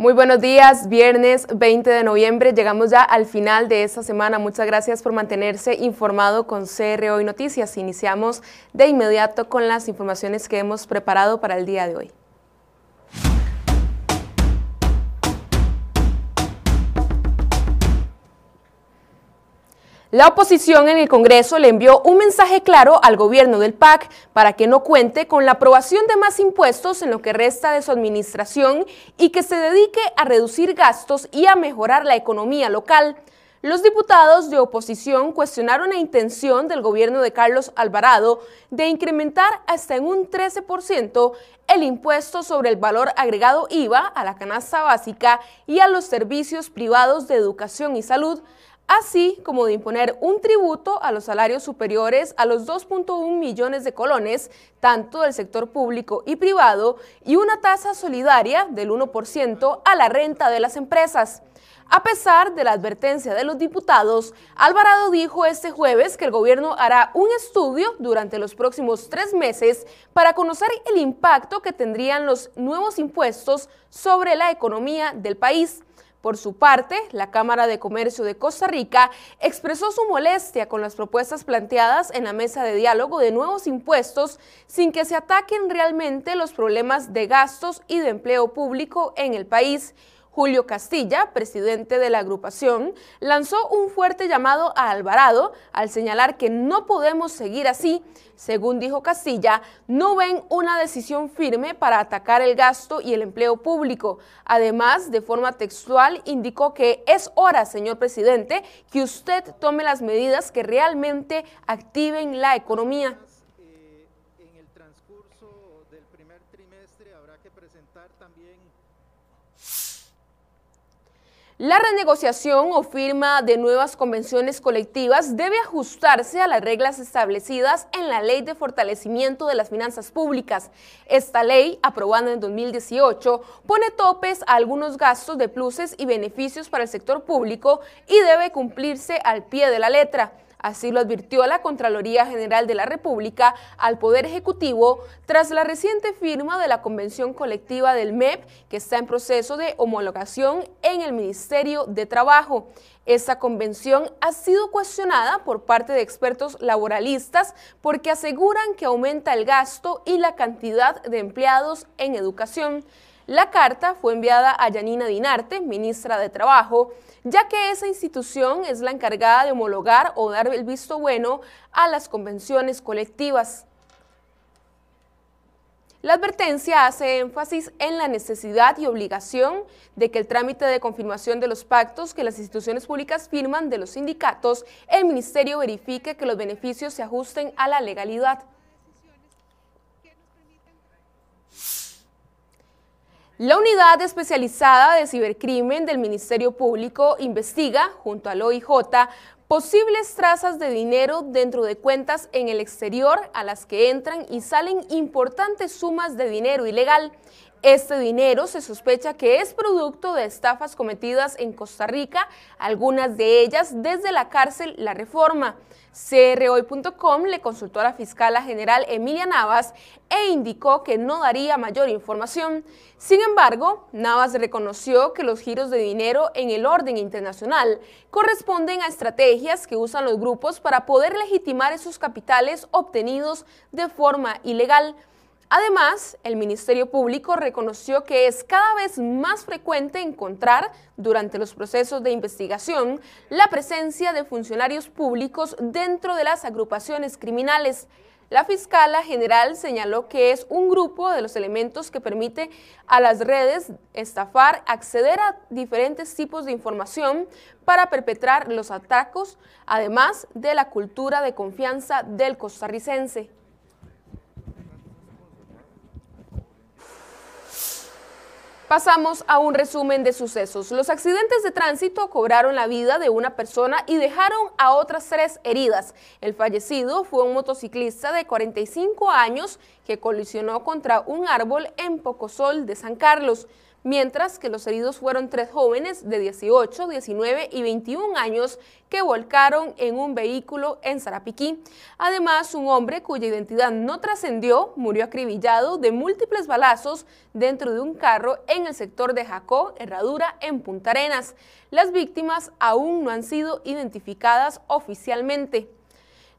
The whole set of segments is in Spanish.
Muy buenos días, viernes 20 de noviembre, llegamos ya al final de esta semana. Muchas gracias por mantenerse informado con CR Noticias. Iniciamos de inmediato con las informaciones que hemos preparado para el día de hoy. La oposición en el Congreso le envió un mensaje claro al gobierno del PAC para que no cuente con la aprobación de más impuestos en lo que resta de su administración y que se dedique a reducir gastos y a mejorar la economía local. Los diputados de oposición cuestionaron la intención del gobierno de Carlos Alvarado de incrementar hasta un 13% el impuesto sobre el valor agregado IVA a la canasta básica y a los servicios privados de educación y salud, así como de imponer un tributo a los salarios superiores a los 2.1 millones de colones, tanto del sector público y privado, y una tasa solidaria del 1% a la renta de las empresas. A pesar de la advertencia de los diputados, Alvarado dijo este jueves que el gobierno hará un estudio durante los próximos tres meses para conocer el impacto que tendrían los nuevos impuestos sobre la economía del país. Por su parte, la Cámara de Comercio de Costa Rica expresó su molestia con las propuestas planteadas en la mesa de diálogo de nuevos impuestos sin que se ataquen realmente los problemas de gastos y de empleo público en el país. Julio Castilla, presidente de la agrupación, lanzó un fuerte llamado a Alvarado al señalar que no podemos seguir así. Según dijo Castilla, no ven una decisión firme para atacar el gasto y el empleo público. Además, de forma textual, indicó que es hora, señor presidente, que usted tome las medidas que realmente activen la economía. En el transcurso del primer trimestre habrá que presentar también La renegociación o firma de nuevas convenciones colectivas debe ajustarse a las reglas establecidas en la Ley de Fortalecimiento de las Finanzas Públicas. Esta ley, aprobada en 2018, pone topes a algunos gastos de pluses y beneficios para el sector público y debe cumplirse al pie de la letra. Así lo advirtió la Contraloría General de la República al Poder Ejecutivo tras la reciente firma de la Convención Colectiva del MEP, que está en proceso de homologación en el Ministerio de Trabajo. Esta convención ha sido cuestionada por parte de expertos laboralistas porque aseguran que aumenta el gasto y la cantidad de empleados en educación. La carta fue enviada a Yanina Dinarte, ministra de Trabajo, ya que esa institución es la encargada de homologar o dar el visto bueno a las convenciones colectivas. La advertencia hace énfasis en la necesidad y obligación de que el trámite de confirmación de los pactos que las instituciones públicas firman de los sindicatos, el Ministerio verifique que los beneficios se ajusten a la legalidad. La unidad especializada de cibercrimen del Ministerio Público investiga, junto al OIJ, posibles trazas de dinero dentro de cuentas en el exterior a las que entran y salen importantes sumas de dinero ilegal. Este dinero se sospecha que es producto de estafas cometidas en Costa Rica, algunas de ellas desde la cárcel La Reforma. CROI.com le consultó a la fiscala general Emilia Navas e indicó que no daría mayor información. Sin embargo, Navas reconoció que los giros de dinero en el orden internacional corresponden a estrategias que usan los grupos para poder legitimar esos capitales obtenidos de forma ilegal. Además, el Ministerio Público reconoció que es cada vez más frecuente encontrar durante los procesos de investigación la presencia de funcionarios públicos dentro de las agrupaciones criminales. La fiscala general señaló que es un grupo de los elementos que permite a las redes estafar, acceder a diferentes tipos de información para perpetrar los atacos, además de la cultura de confianza del costarricense. Pasamos a un resumen de sucesos. Los accidentes de tránsito cobraron la vida de una persona y dejaron a otras tres heridas. El fallecido fue un motociclista de 45 años que colisionó contra un árbol en Pocosol de San Carlos mientras que los heridos fueron tres jóvenes de 18, 19 y 21 años que volcaron en un vehículo en Sarapiquí. Además, un hombre cuya identidad no trascendió murió acribillado de múltiples balazos dentro de un carro en el sector de Jacó, Herradura, en Punta Arenas. Las víctimas aún no han sido identificadas oficialmente.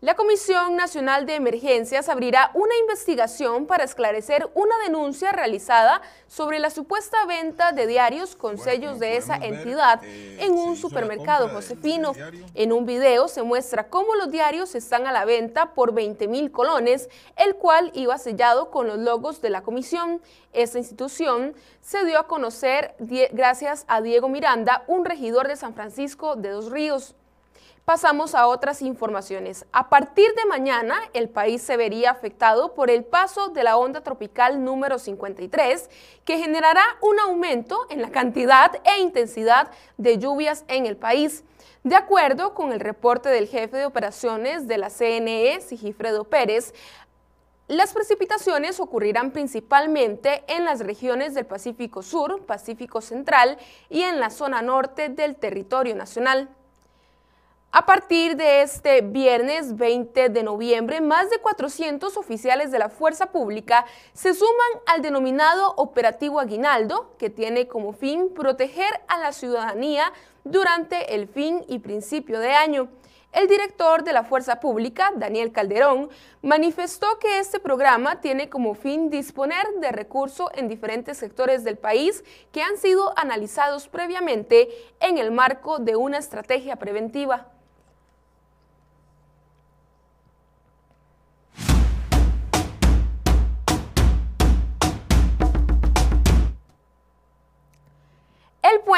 La Comisión Nacional de Emergencias abrirá una investigación para esclarecer una denuncia realizada sobre la supuesta venta de diarios con sellos de esa entidad eh, en un supermercado Josefino. En un video se muestra cómo los diarios están a la venta por 20 mil colones, el cual iba sellado con los logos de la comisión. Esta institución se dio a conocer gracias a Diego Miranda, un regidor de San Francisco de Dos Ríos. Pasamos a otras informaciones. A partir de mañana, el país se vería afectado por el paso de la onda tropical número 53, que generará un aumento en la cantidad e intensidad de lluvias en el país. De acuerdo con el reporte del jefe de operaciones de la CNE, Sigifredo Pérez, las precipitaciones ocurrirán principalmente en las regiones del Pacífico Sur, Pacífico Central y en la zona norte del territorio nacional. A partir de este viernes 20 de noviembre, más de 400 oficiales de la Fuerza Pública se suman al denominado Operativo Aguinaldo, que tiene como fin proteger a la ciudadanía durante el fin y principio de año. El director de la Fuerza Pública, Daniel Calderón, manifestó que este programa tiene como fin disponer de recursos en diferentes sectores del país que han sido analizados previamente en el marco de una estrategia preventiva.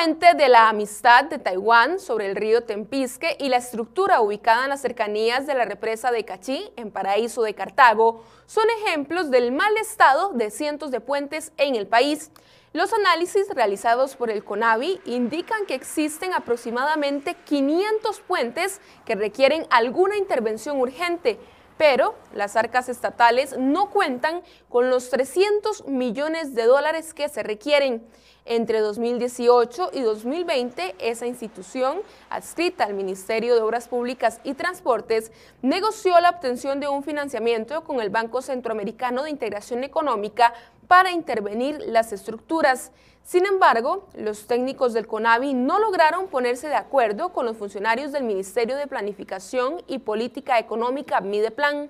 Puente de la amistad de Taiwán sobre el río Tempisque y la estructura ubicada en las cercanías de la represa de Cachí, en Paraíso de Cartago, son ejemplos del mal estado de cientos de puentes en el país. Los análisis realizados por el CONAVI indican que existen aproximadamente 500 puentes que requieren alguna intervención urgente, pero las arcas estatales no cuentan con los 300 millones de dólares que se requieren. Entre 2018 y 2020, esa institución, adscrita al Ministerio de Obras Públicas y Transportes, negoció la obtención de un financiamiento con el Banco Centroamericano de Integración Económica para intervenir las estructuras. Sin embargo, los técnicos del CONAVI no lograron ponerse de acuerdo con los funcionarios del Ministerio de Planificación y Política Económica Mideplan.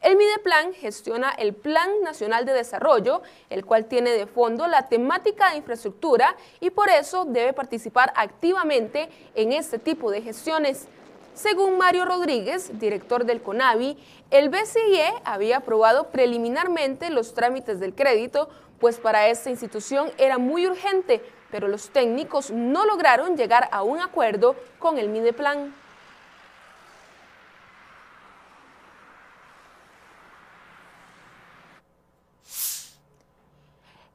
El Mideplan gestiona el Plan Nacional de Desarrollo, el cual tiene de fondo la temática de infraestructura y por eso debe participar activamente en este tipo de gestiones. Según Mario Rodríguez, director del CONAVI, el BCIE había aprobado preliminarmente los trámites del crédito, pues para esta institución era muy urgente, pero los técnicos no lograron llegar a un acuerdo con el Mideplan.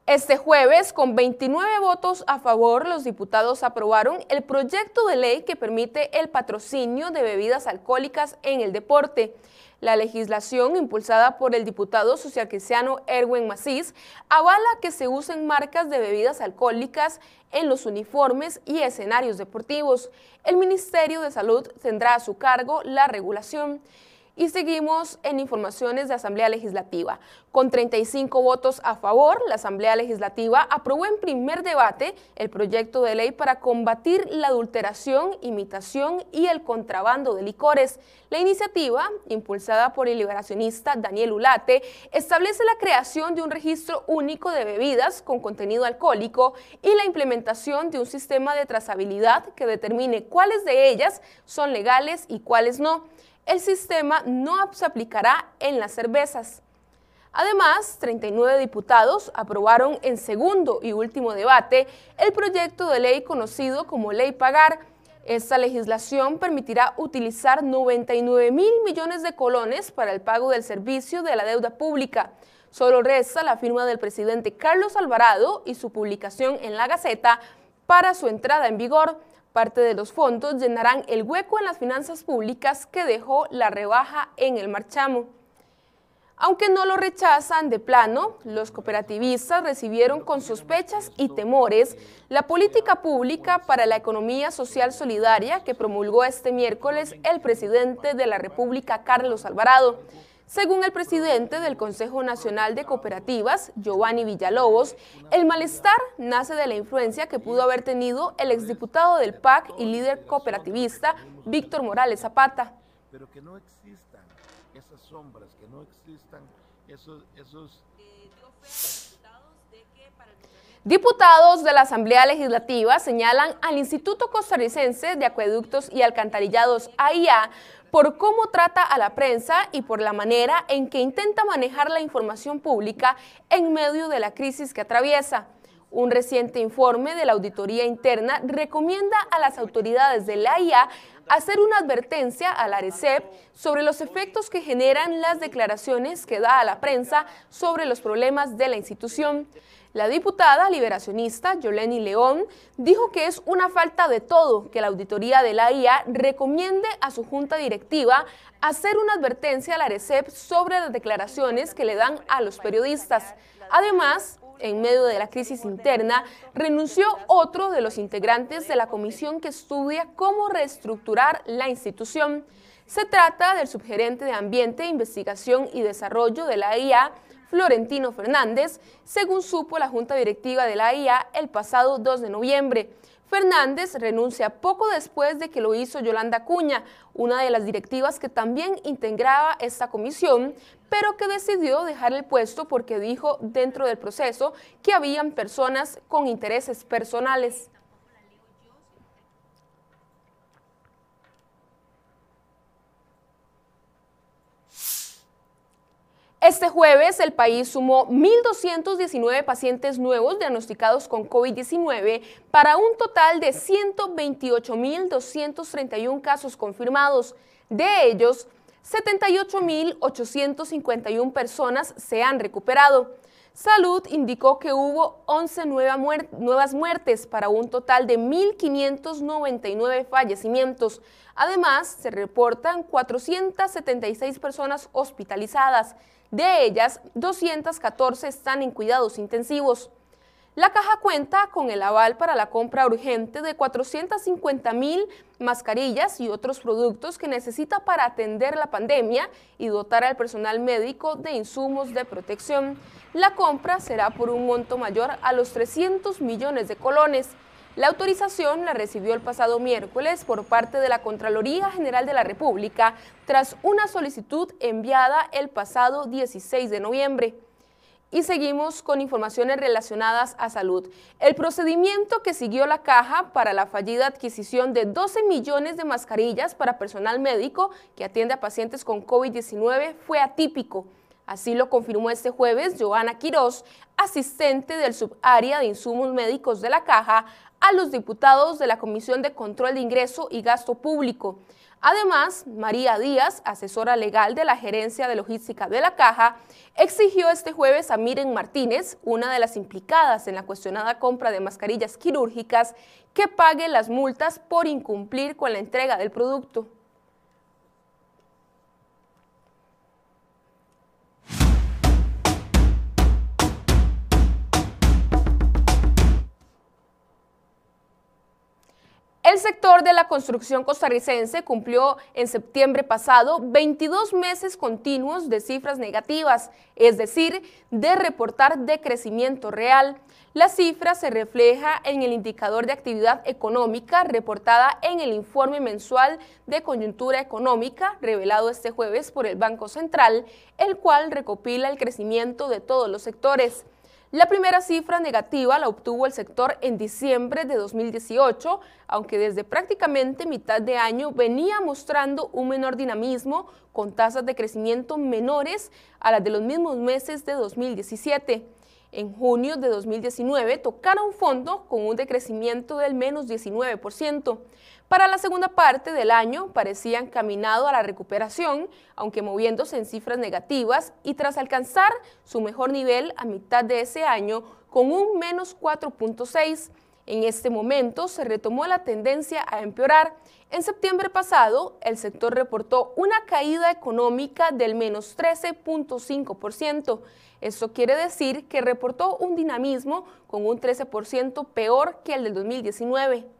Este jueves, con 29 votos a favor, los diputados aprobaron el proyecto de ley que permite el patrocinio de bebidas alcohólicas en el deporte. La legislación, impulsada por el diputado socialcristiano Erwin Macís, avala que se usen marcas de bebidas alcohólicas en los uniformes y escenarios deportivos. El Ministerio de Salud tendrá a su cargo la regulación. Y seguimos en informaciones de Asamblea Legislativa. Con 35 votos a favor, la Asamblea Legislativa aprobó en primer debate el proyecto de ley para combatir la adulteración, imitación y el contrabando de licores. La iniciativa, impulsada por el liberacionista Daniel Ulate, establece la creación de un registro único de bebidas con contenido alcohólico y la implementación de un sistema de trazabilidad que determine cuáles de ellas son legales y cuáles no el sistema no se aplicará en las cervezas. Además, 39 diputados aprobaron en segundo y último debate el proyecto de ley conocido como Ley Pagar. Esta legislación permitirá utilizar 99 mil millones de colones para el pago del servicio de la deuda pública. Solo resta la firma del presidente Carlos Alvarado y su publicación en la Gaceta para su entrada en vigor. Parte de los fondos llenarán el hueco en las finanzas públicas que dejó la rebaja en el marchamo. Aunque no lo rechazan de plano, los cooperativistas recibieron con sospechas y temores la política pública para la economía social solidaria que promulgó este miércoles el presidente de la República, Carlos Alvarado. Según el presidente del Consejo Nacional de Cooperativas, Giovanni Villalobos, el malestar nace de la influencia que pudo haber tenido el exdiputado del PAC y líder cooperativista Víctor Morales Zapata. Pero que no existan esas sombras, que no existan esos... esos... Diputados de la Asamblea Legislativa señalan al Instituto Costarricense de Acueductos y Alcantarillados AIA por cómo trata a la prensa y por la manera en que intenta manejar la información pública en medio de la crisis que atraviesa. Un reciente informe de la Auditoría Interna recomienda a las autoridades de la AIA hacer una advertencia a la ARECEP sobre los efectos que generan las declaraciones que da a la prensa sobre los problemas de la institución. La diputada liberacionista Yoleni León dijo que es una falta de todo que la auditoría de la IA recomiende a su junta directiva hacer una advertencia a la ARECEP sobre las declaraciones que le dan a los periodistas. Además, en medio de la crisis interna, renunció otro de los integrantes de la comisión que estudia cómo reestructurar la institución. Se trata del subgerente de Ambiente, Investigación y Desarrollo de la IA, Florentino Fernández, según supo la Junta Directiva de la IA el pasado 2 de noviembre. Fernández renuncia poco después de que lo hizo Yolanda Cuña, una de las directivas que también integraba esta comisión, pero que decidió dejar el puesto porque dijo dentro del proceso que habían personas con intereses personales. Este jueves el país sumó 1.219 pacientes nuevos diagnosticados con COVID-19 para un total de 128.231 casos confirmados. De ellos, 78.851 personas se han recuperado. Salud indicó que hubo 11 nuevas muertes para un total de 1.599 fallecimientos. Además, se reportan 476 personas hospitalizadas. De ellas, 214 están en cuidados intensivos. La caja cuenta con el aval para la compra urgente de 450 mil mascarillas y otros productos que necesita para atender la pandemia y dotar al personal médico de insumos de protección. La compra será por un monto mayor a los 300 millones de colones. La autorización la recibió el pasado miércoles por parte de la Contraloría General de la República tras una solicitud enviada el pasado 16 de noviembre. Y seguimos con informaciones relacionadas a salud. El procedimiento que siguió la caja para la fallida adquisición de 12 millones de mascarillas para personal médico que atiende a pacientes con COVID-19 fue atípico. Así lo confirmó este jueves Joana Quirós, asistente del subárea de insumos médicos de la caja, a los diputados de la Comisión de Control de Ingreso y Gasto Público. Además, María Díaz, asesora legal de la Gerencia de Logística de la Caja, exigió este jueves a Miren Martínez, una de las implicadas en la cuestionada compra de mascarillas quirúrgicas, que pague las multas por incumplir con la entrega del producto. El sector de la construcción costarricense cumplió en septiembre pasado 22 meses continuos de cifras negativas, es decir, de reportar decrecimiento real. La cifra se refleja en el indicador de actividad económica reportada en el informe mensual de coyuntura económica revelado este jueves por el Banco Central, el cual recopila el crecimiento de todos los sectores. La primera cifra negativa la obtuvo el sector en diciembre de 2018, aunque desde prácticamente mitad de año venía mostrando un menor dinamismo con tasas de crecimiento menores a las de los mismos meses de 2017. en junio de 2019 tocaron fondo con un decrecimiento del menos 19%. Para la segunda parte del año parecían caminado a la recuperación, aunque moviéndose en cifras negativas y tras alcanzar su mejor nivel a mitad de ese año con un menos 4.6. En este momento se retomó la tendencia a empeorar. En septiembre pasado, el sector reportó una caída económica del menos 13.5%. Esto quiere decir que reportó un dinamismo con un 13% peor que el del 2019.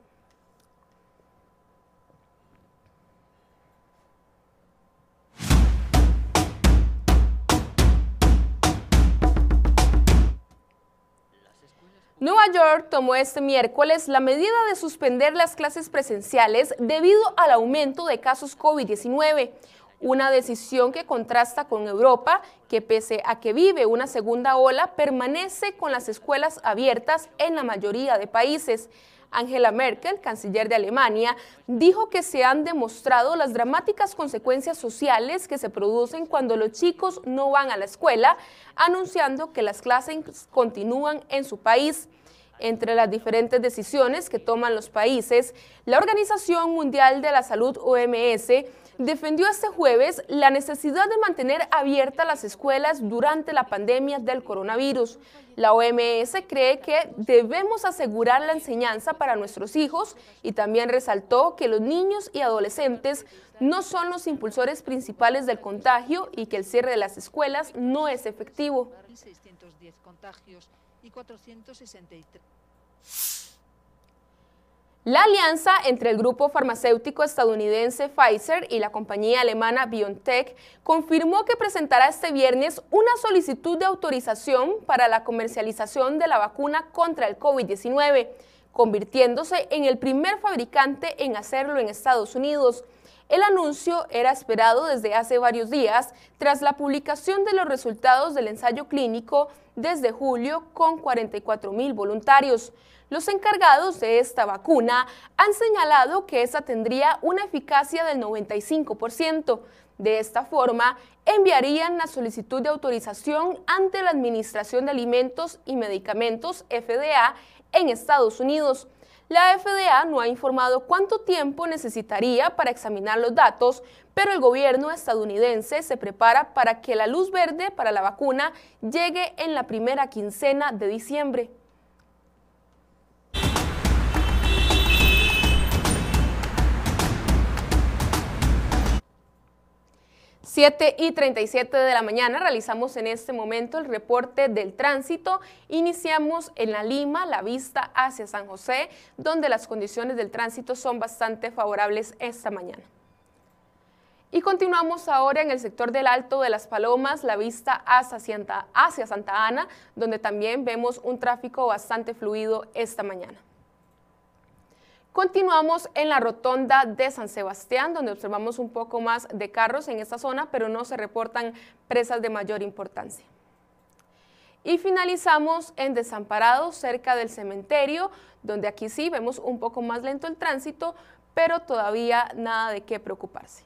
Nueva York tomó este miércoles la medida de suspender las clases presenciales debido al aumento de casos COVID-19, una decisión que contrasta con Europa, que pese a que vive una segunda ola, permanece con las escuelas abiertas en la mayoría de países. Angela Merkel, canciller de Alemania, dijo que se han demostrado las dramáticas consecuencias sociales que se producen cuando los chicos no van a la escuela, anunciando que las clases continúan en su país. Entre las diferentes decisiones que toman los países, la Organización Mundial de la Salud OMS defendió este jueves la necesidad de mantener abiertas las escuelas durante la pandemia del coronavirus. La OMS cree que debemos asegurar la enseñanza para nuestros hijos y también resaltó que los niños y adolescentes no son los impulsores principales del contagio y que el cierre de las escuelas no es efectivo. La alianza entre el grupo farmacéutico estadounidense Pfizer y la compañía alemana BioNTech confirmó que presentará este viernes una solicitud de autorización para la comercialización de la vacuna contra el COVID-19, convirtiéndose en el primer fabricante en hacerlo en Estados Unidos. El anuncio era esperado desde hace varios días tras la publicación de los resultados del ensayo clínico desde julio con 44 mil voluntarios. Los encargados de esta vacuna han señalado que esa tendría una eficacia del 95%. De esta forma, enviarían la solicitud de autorización ante la Administración de Alimentos y Medicamentos, FDA, en Estados Unidos. La FDA no ha informado cuánto tiempo necesitaría para examinar los datos, pero el gobierno estadounidense se prepara para que la luz verde para la vacuna llegue en la primera quincena de diciembre. 7 y 37 de la mañana realizamos en este momento el reporte del tránsito. Iniciamos en la Lima, la vista hacia San José, donde las condiciones del tránsito son bastante favorables esta mañana. Y continuamos ahora en el sector del Alto de las Palomas, la vista hacia hacia Santa Ana, donde también vemos un tráfico bastante fluido esta mañana. Continuamos en la rotonda de San Sebastián, donde observamos un poco más de carros en esta zona, pero no se reportan presas de mayor importancia. Y finalizamos en Desamparado, cerca del cementerio, donde aquí sí vemos un poco más lento el tránsito, pero todavía nada de qué preocuparse.